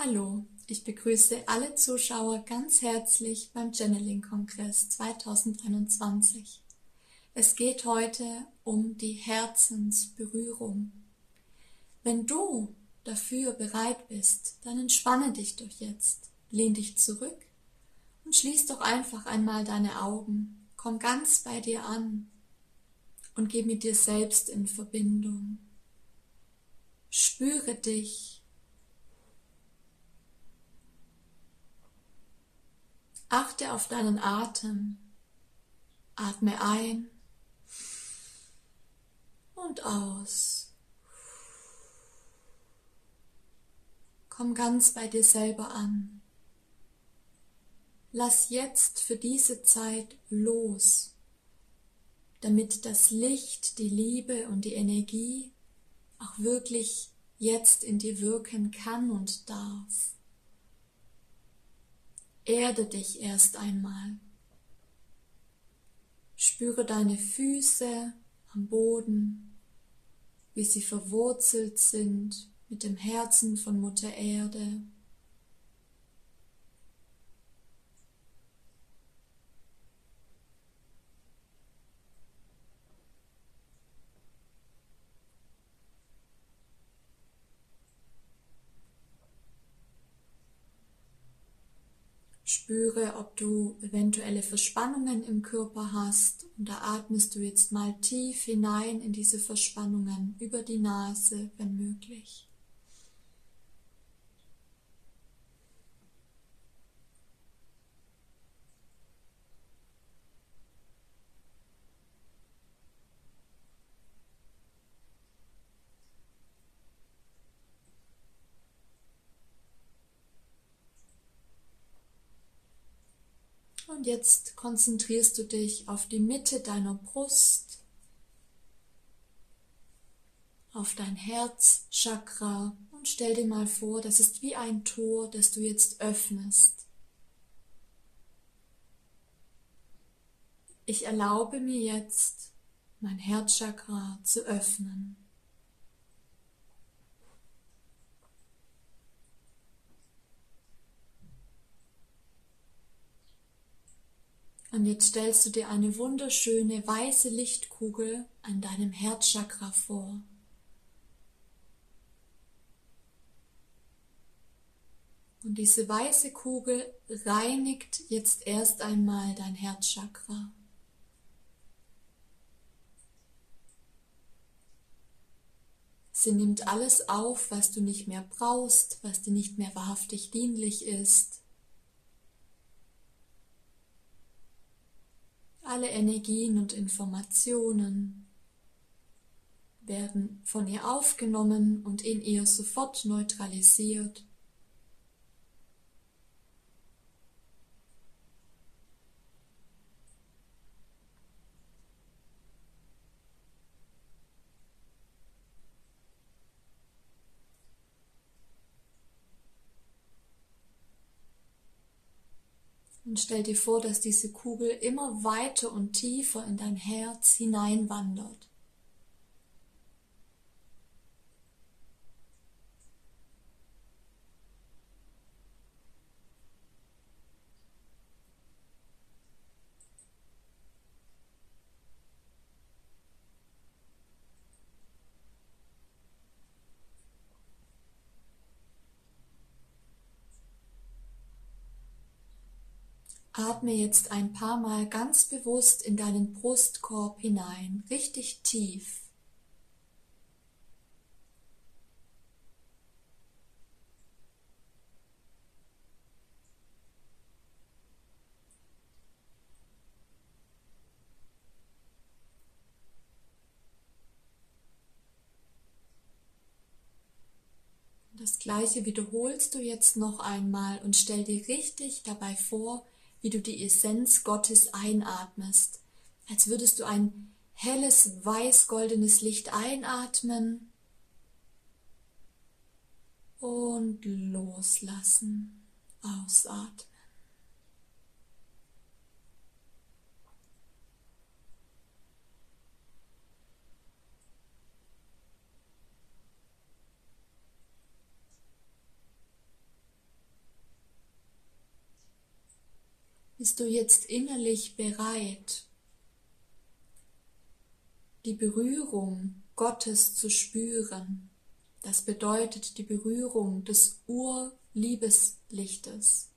Hallo, ich begrüße alle Zuschauer ganz herzlich beim Channeling-Kongress 2021. Es geht heute um die Herzensberührung. Wenn du dafür bereit bist, dann entspanne dich doch jetzt, lehn dich zurück und schließ doch einfach einmal deine Augen, komm ganz bei dir an und geh mit dir selbst in Verbindung. Spüre dich Achte auf deinen Atem. Atme ein und aus. Komm ganz bei dir selber an. Lass jetzt für diese Zeit los, damit das Licht, die Liebe und die Energie auch wirklich jetzt in dir wirken kann und darf. Erde dich erst einmal. Spüre deine Füße am Boden, wie sie verwurzelt sind mit dem Herzen von Mutter Erde. Spüre, ob du eventuelle Verspannungen im Körper hast und da atmest du jetzt mal tief hinein in diese Verspannungen über die Nase, wenn möglich. Und jetzt konzentrierst du dich auf die Mitte deiner Brust, auf dein Herzchakra und stell dir mal vor, das ist wie ein Tor, das du jetzt öffnest. Ich erlaube mir jetzt, mein Herzchakra zu öffnen. Und jetzt stellst du dir eine wunderschöne weiße Lichtkugel an deinem Herzchakra vor. Und diese weiße Kugel reinigt jetzt erst einmal dein Herzchakra. Sie nimmt alles auf, was du nicht mehr brauchst, was dir nicht mehr wahrhaftig dienlich ist. Alle Energien und Informationen werden von ihr aufgenommen und in ihr sofort neutralisiert. Und stell dir vor, dass diese Kugel immer weiter und tiefer in dein Herz hineinwandert. Atme jetzt ein paar Mal ganz bewusst in deinen Brustkorb hinein, richtig tief. Das gleiche wiederholst du jetzt noch einmal und stell dir richtig dabei vor, wie du die Essenz Gottes einatmest, als würdest du ein helles weiß-goldenes Licht einatmen und loslassen, ausatmen. Bist du jetzt innerlich bereit, die Berührung Gottes zu spüren? Das bedeutet die Berührung des Urliebeslichtes.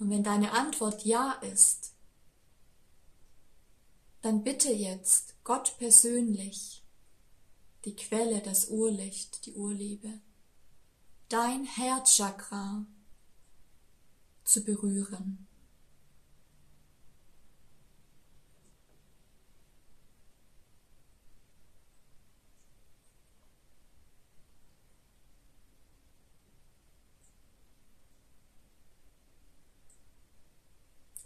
Und wenn deine Antwort Ja ist, dann bitte jetzt Gott persönlich, die Quelle, das Urlicht, die Urliebe, dein Herzchakra zu berühren.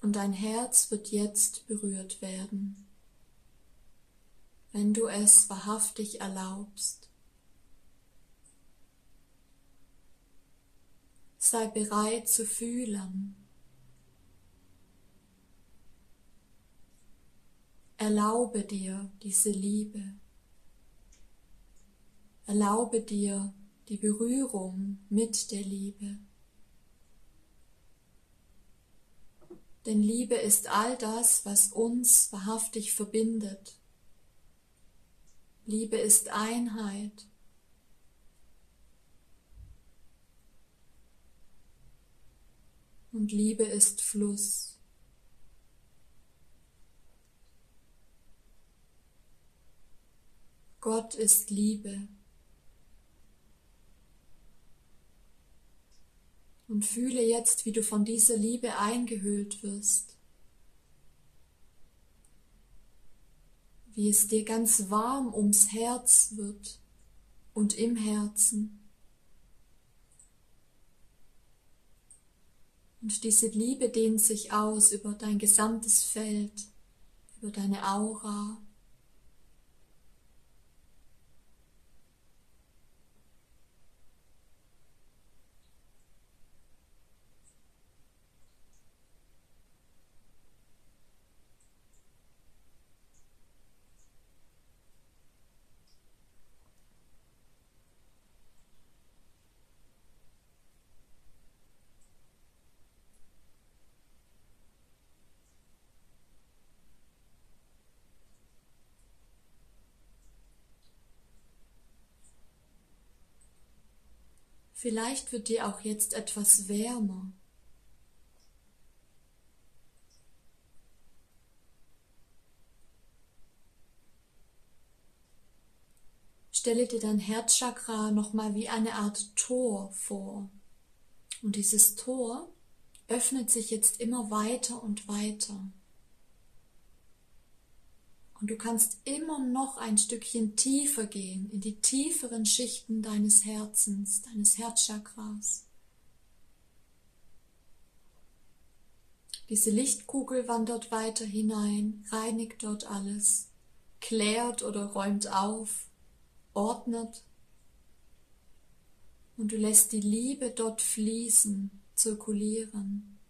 Und dein Herz wird jetzt berührt werden, wenn du es wahrhaftig erlaubst. Sei bereit zu fühlen. Erlaube dir diese Liebe. Erlaube dir die Berührung mit der Liebe. Denn Liebe ist all das, was uns wahrhaftig verbindet. Liebe ist Einheit. Und Liebe ist Fluss. Gott ist Liebe. Und fühle jetzt, wie du von dieser Liebe eingehüllt wirst. Wie es dir ganz warm ums Herz wird und im Herzen. Und diese Liebe dehnt sich aus über dein gesamtes Feld, über deine Aura, Vielleicht wird dir auch jetzt etwas wärmer. Stelle dir dein Herzchakra nochmal wie eine Art Tor vor. Und dieses Tor öffnet sich jetzt immer weiter und weiter. Und du kannst immer noch ein Stückchen tiefer gehen, in die tieferen Schichten deines Herzens, deines Herzchakras. Diese Lichtkugel wandert weiter hinein, reinigt dort alles, klärt oder räumt auf, ordnet. Und du lässt die Liebe dort fließen, zirkulieren.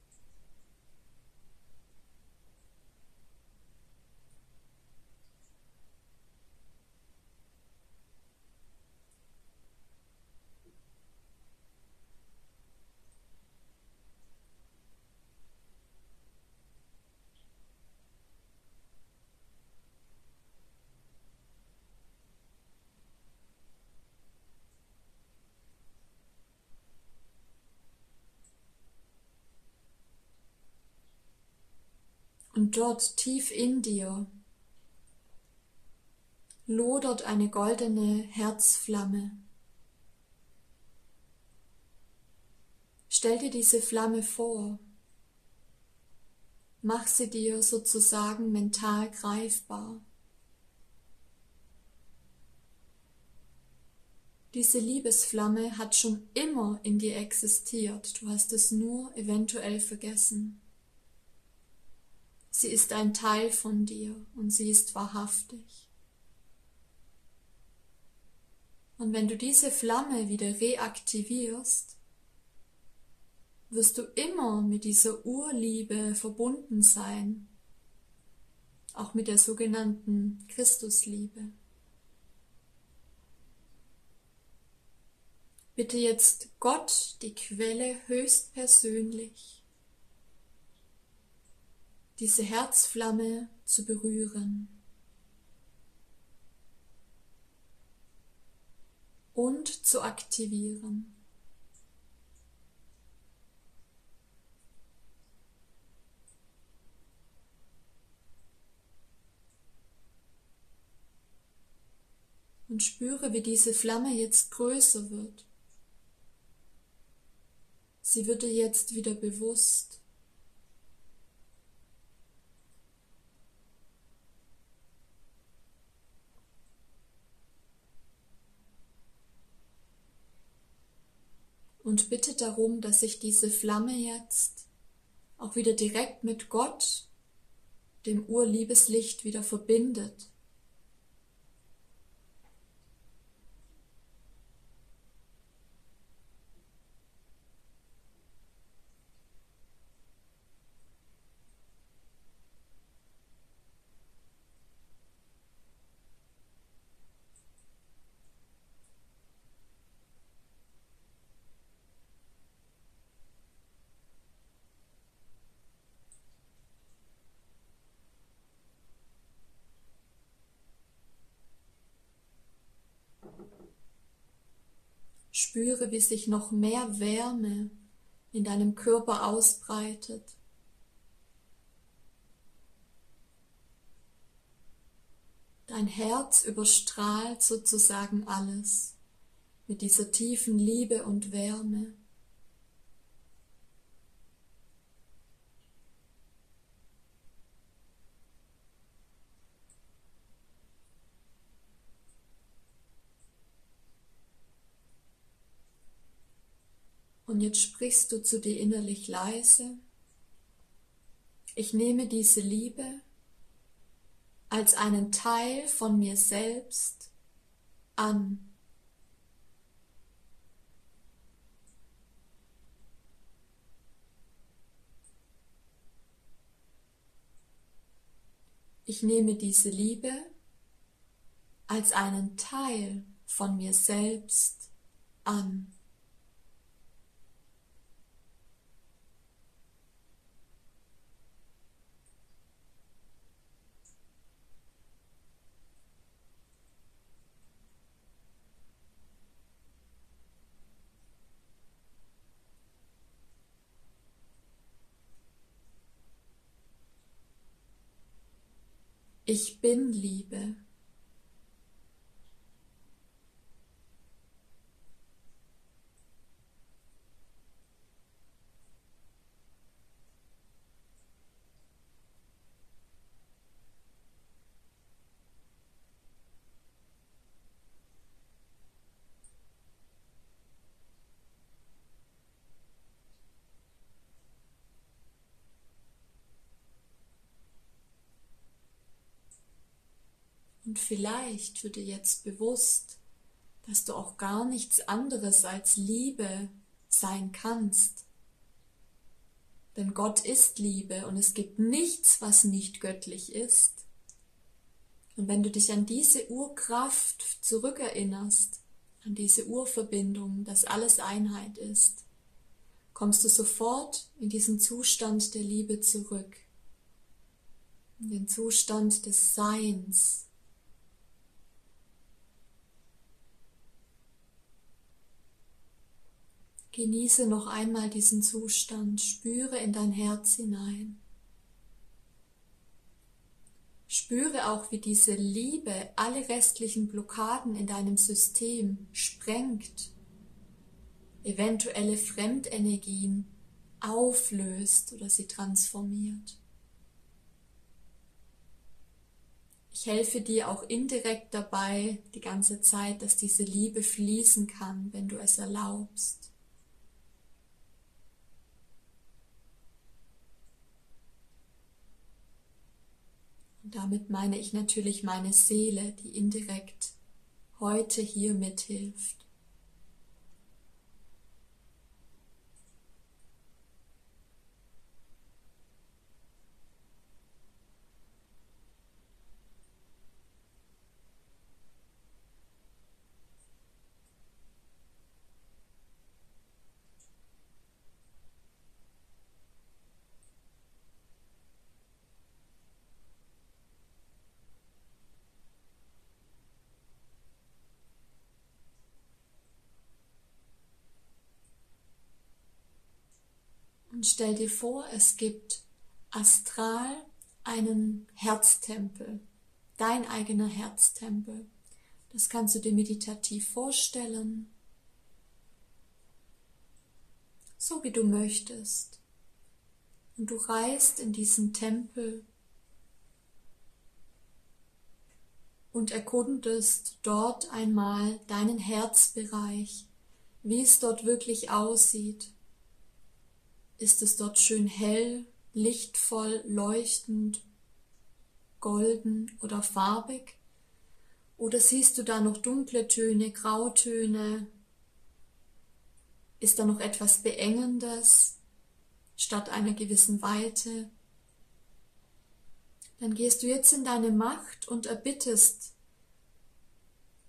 Dort tief in dir lodert eine goldene Herzflamme. Stell dir diese Flamme vor. Mach sie dir sozusagen mental greifbar. Diese Liebesflamme hat schon immer in dir existiert, du hast es nur eventuell vergessen. Sie ist ein Teil von dir und sie ist wahrhaftig. Und wenn du diese Flamme wieder reaktivierst, wirst du immer mit dieser Urliebe verbunden sein, auch mit der sogenannten Christusliebe. Bitte jetzt Gott, die Quelle höchstpersönlich, diese Herzflamme zu berühren und zu aktivieren. Und spüre, wie diese Flamme jetzt größer wird. Sie wird dir jetzt wieder bewusst. Und bitte darum, dass sich diese Flamme jetzt auch wieder direkt mit Gott, dem Urliebeslicht, wieder verbindet. Spüre, wie sich noch mehr Wärme in deinem Körper ausbreitet. Dein Herz überstrahlt sozusagen alles mit dieser tiefen Liebe und Wärme. Und jetzt sprichst du zu dir innerlich leise. Ich nehme diese Liebe als einen Teil von mir selbst an. Ich nehme diese Liebe als einen Teil von mir selbst an. Ich bin Liebe. Und vielleicht wird dir jetzt bewusst, dass du auch gar nichts anderes als Liebe sein kannst. Denn Gott ist Liebe und es gibt nichts, was nicht göttlich ist. Und wenn du dich an diese Urkraft zurückerinnerst, an diese Urverbindung, dass alles Einheit ist, kommst du sofort in diesen Zustand der Liebe zurück, in den Zustand des Seins, Genieße noch einmal diesen Zustand, spüre in dein Herz hinein. Spüre auch, wie diese Liebe alle restlichen Blockaden in deinem System sprengt, eventuelle Fremdenergien auflöst oder sie transformiert. Ich helfe dir auch indirekt dabei die ganze Zeit, dass diese Liebe fließen kann, wenn du es erlaubst. Damit meine ich natürlich meine Seele, die indirekt heute hier mithilft. Und stell dir vor, es gibt astral einen Herztempel, dein eigener Herztempel. Das kannst du dir meditativ vorstellen, so wie du möchtest. Und du reist in diesen Tempel und erkundest dort einmal deinen Herzbereich, wie es dort wirklich aussieht. Ist es dort schön hell, lichtvoll, leuchtend, golden oder farbig? Oder siehst du da noch dunkle Töne, Grautöne? Ist da noch etwas Beengendes statt einer gewissen Weite? dann gehst du jetzt in deine Macht und erbittest,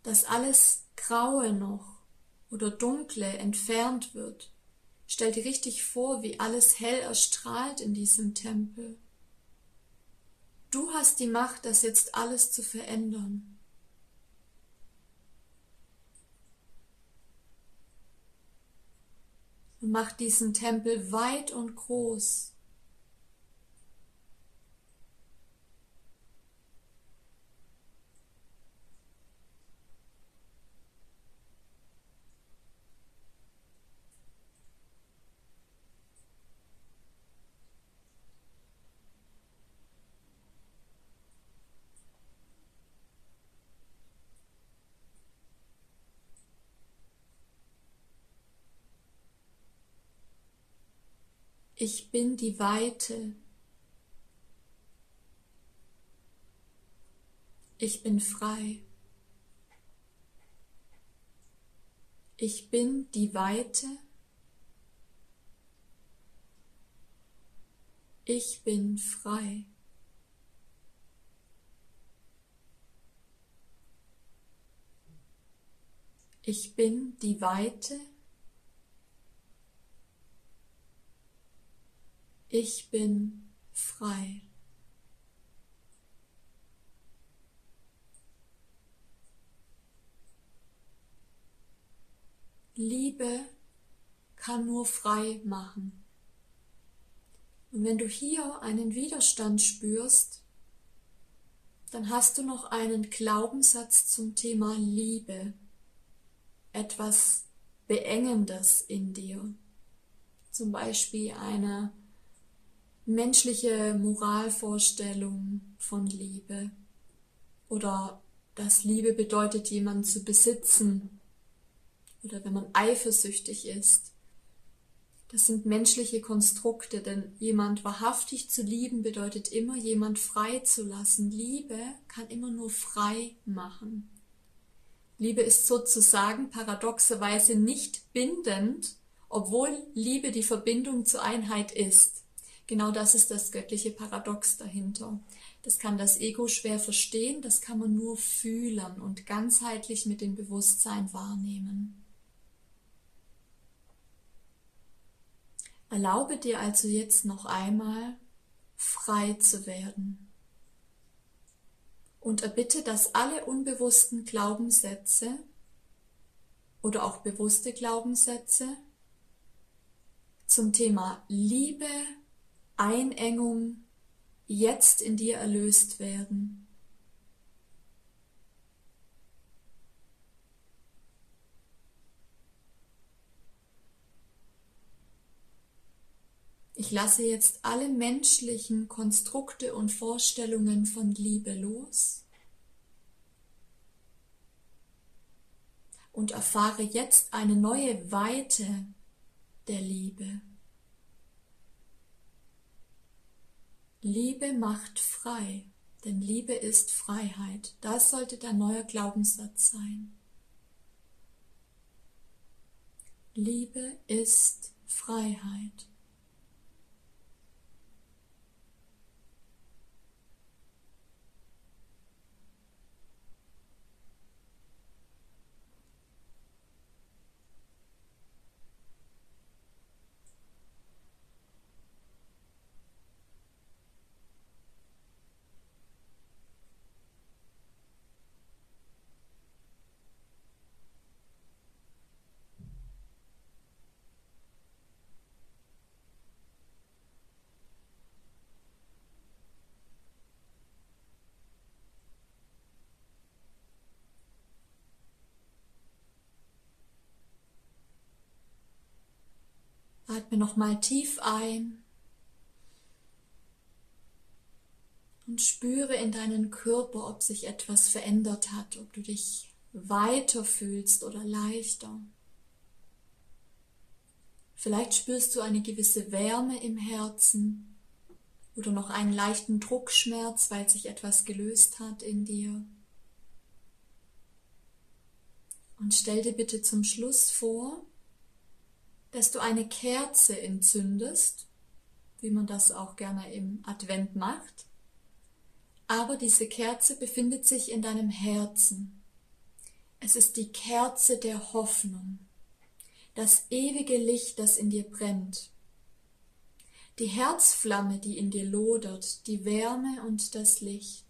dass alles Graue noch oder Dunkle entfernt wird. Stell dir richtig vor, wie alles hell erstrahlt in diesem Tempel. Du hast die Macht, das jetzt alles zu verändern. Und mach diesen Tempel weit und groß. Ich bin die Weite. Ich bin frei. Ich bin die Weite. Ich bin frei. Ich bin die Weite. Ich bin frei. Liebe kann nur frei machen. Und wenn du hier einen Widerstand spürst, dann hast du noch einen Glaubenssatz zum Thema Liebe, etwas Beengendes in dir. Zum Beispiel eine menschliche Moralvorstellung von Liebe oder dass Liebe bedeutet, jemanden zu besitzen oder wenn man eifersüchtig ist. Das sind menschliche Konstrukte, denn jemand wahrhaftig zu lieben bedeutet immer, jemand frei zu lassen. Liebe kann immer nur frei machen. Liebe ist sozusagen paradoxerweise nicht bindend, obwohl Liebe die Verbindung zur Einheit ist. Genau das ist das göttliche Paradox dahinter. Das kann das Ego schwer verstehen, das kann man nur fühlen und ganzheitlich mit dem Bewusstsein wahrnehmen. Erlaube dir also jetzt noch einmal frei zu werden und erbitte, dass alle unbewussten Glaubenssätze oder auch bewusste Glaubenssätze zum Thema Liebe, Einengung jetzt in dir erlöst werden. Ich lasse jetzt alle menschlichen Konstrukte und Vorstellungen von Liebe los und erfahre jetzt eine neue Weite der Liebe. Liebe macht frei, denn Liebe ist Freiheit. Das sollte dein neuer Glaubenssatz sein. Liebe ist Freiheit. Atme nochmal tief ein und spüre in deinen Körper, ob sich etwas verändert hat, ob du dich weiter fühlst oder leichter. Vielleicht spürst du eine gewisse Wärme im Herzen oder noch einen leichten Druckschmerz, weil sich etwas gelöst hat in dir. Und stell dir bitte zum Schluss vor, dass du eine Kerze entzündest, wie man das auch gerne im Advent macht. Aber diese Kerze befindet sich in deinem Herzen. Es ist die Kerze der Hoffnung, das ewige Licht, das in dir brennt, die Herzflamme, die in dir lodert, die Wärme und das Licht.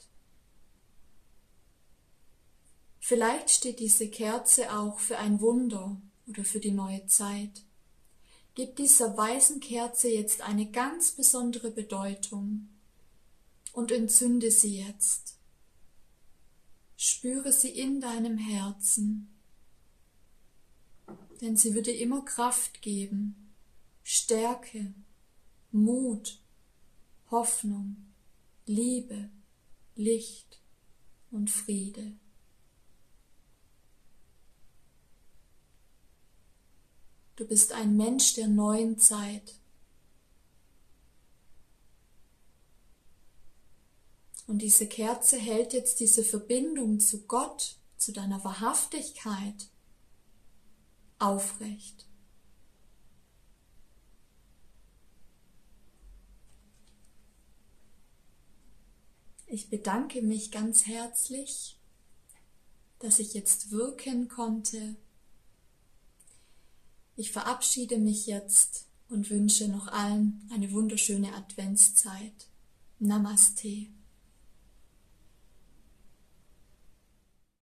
Vielleicht steht diese Kerze auch für ein Wunder oder für die neue Zeit. Gib dieser weißen Kerze jetzt eine ganz besondere Bedeutung und entzünde sie jetzt. Spüre sie in deinem Herzen, denn sie würde immer Kraft geben, Stärke, Mut, Hoffnung, Liebe, Licht und Friede. Du bist ein Mensch der neuen Zeit. Und diese Kerze hält jetzt diese Verbindung zu Gott, zu deiner Wahrhaftigkeit aufrecht. Ich bedanke mich ganz herzlich, dass ich jetzt wirken konnte ich verabschiede mich jetzt und wünsche noch allen eine wunderschöne Adventszeit. Namaste.